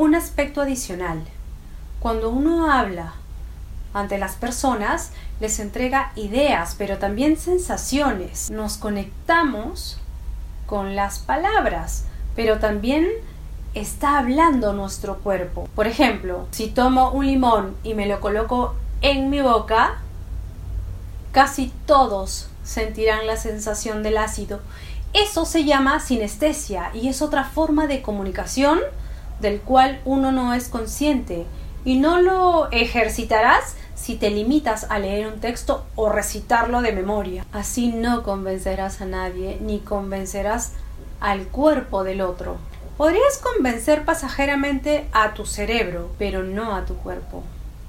un aspecto adicional. Cuando uno habla ante las personas, les entrega ideas, pero también sensaciones. Nos conectamos con las palabras, pero también está hablando nuestro cuerpo. Por ejemplo, si tomo un limón y me lo coloco en mi boca, casi todos sentirán la sensación del ácido. Eso se llama sinestesia y es otra forma de comunicación del cual uno no es consciente y no lo ejercitarás si te limitas a leer un texto o recitarlo de memoria. Así no convencerás a nadie ni convencerás al cuerpo del otro. Podrías convencer pasajeramente a tu cerebro, pero no a tu cuerpo.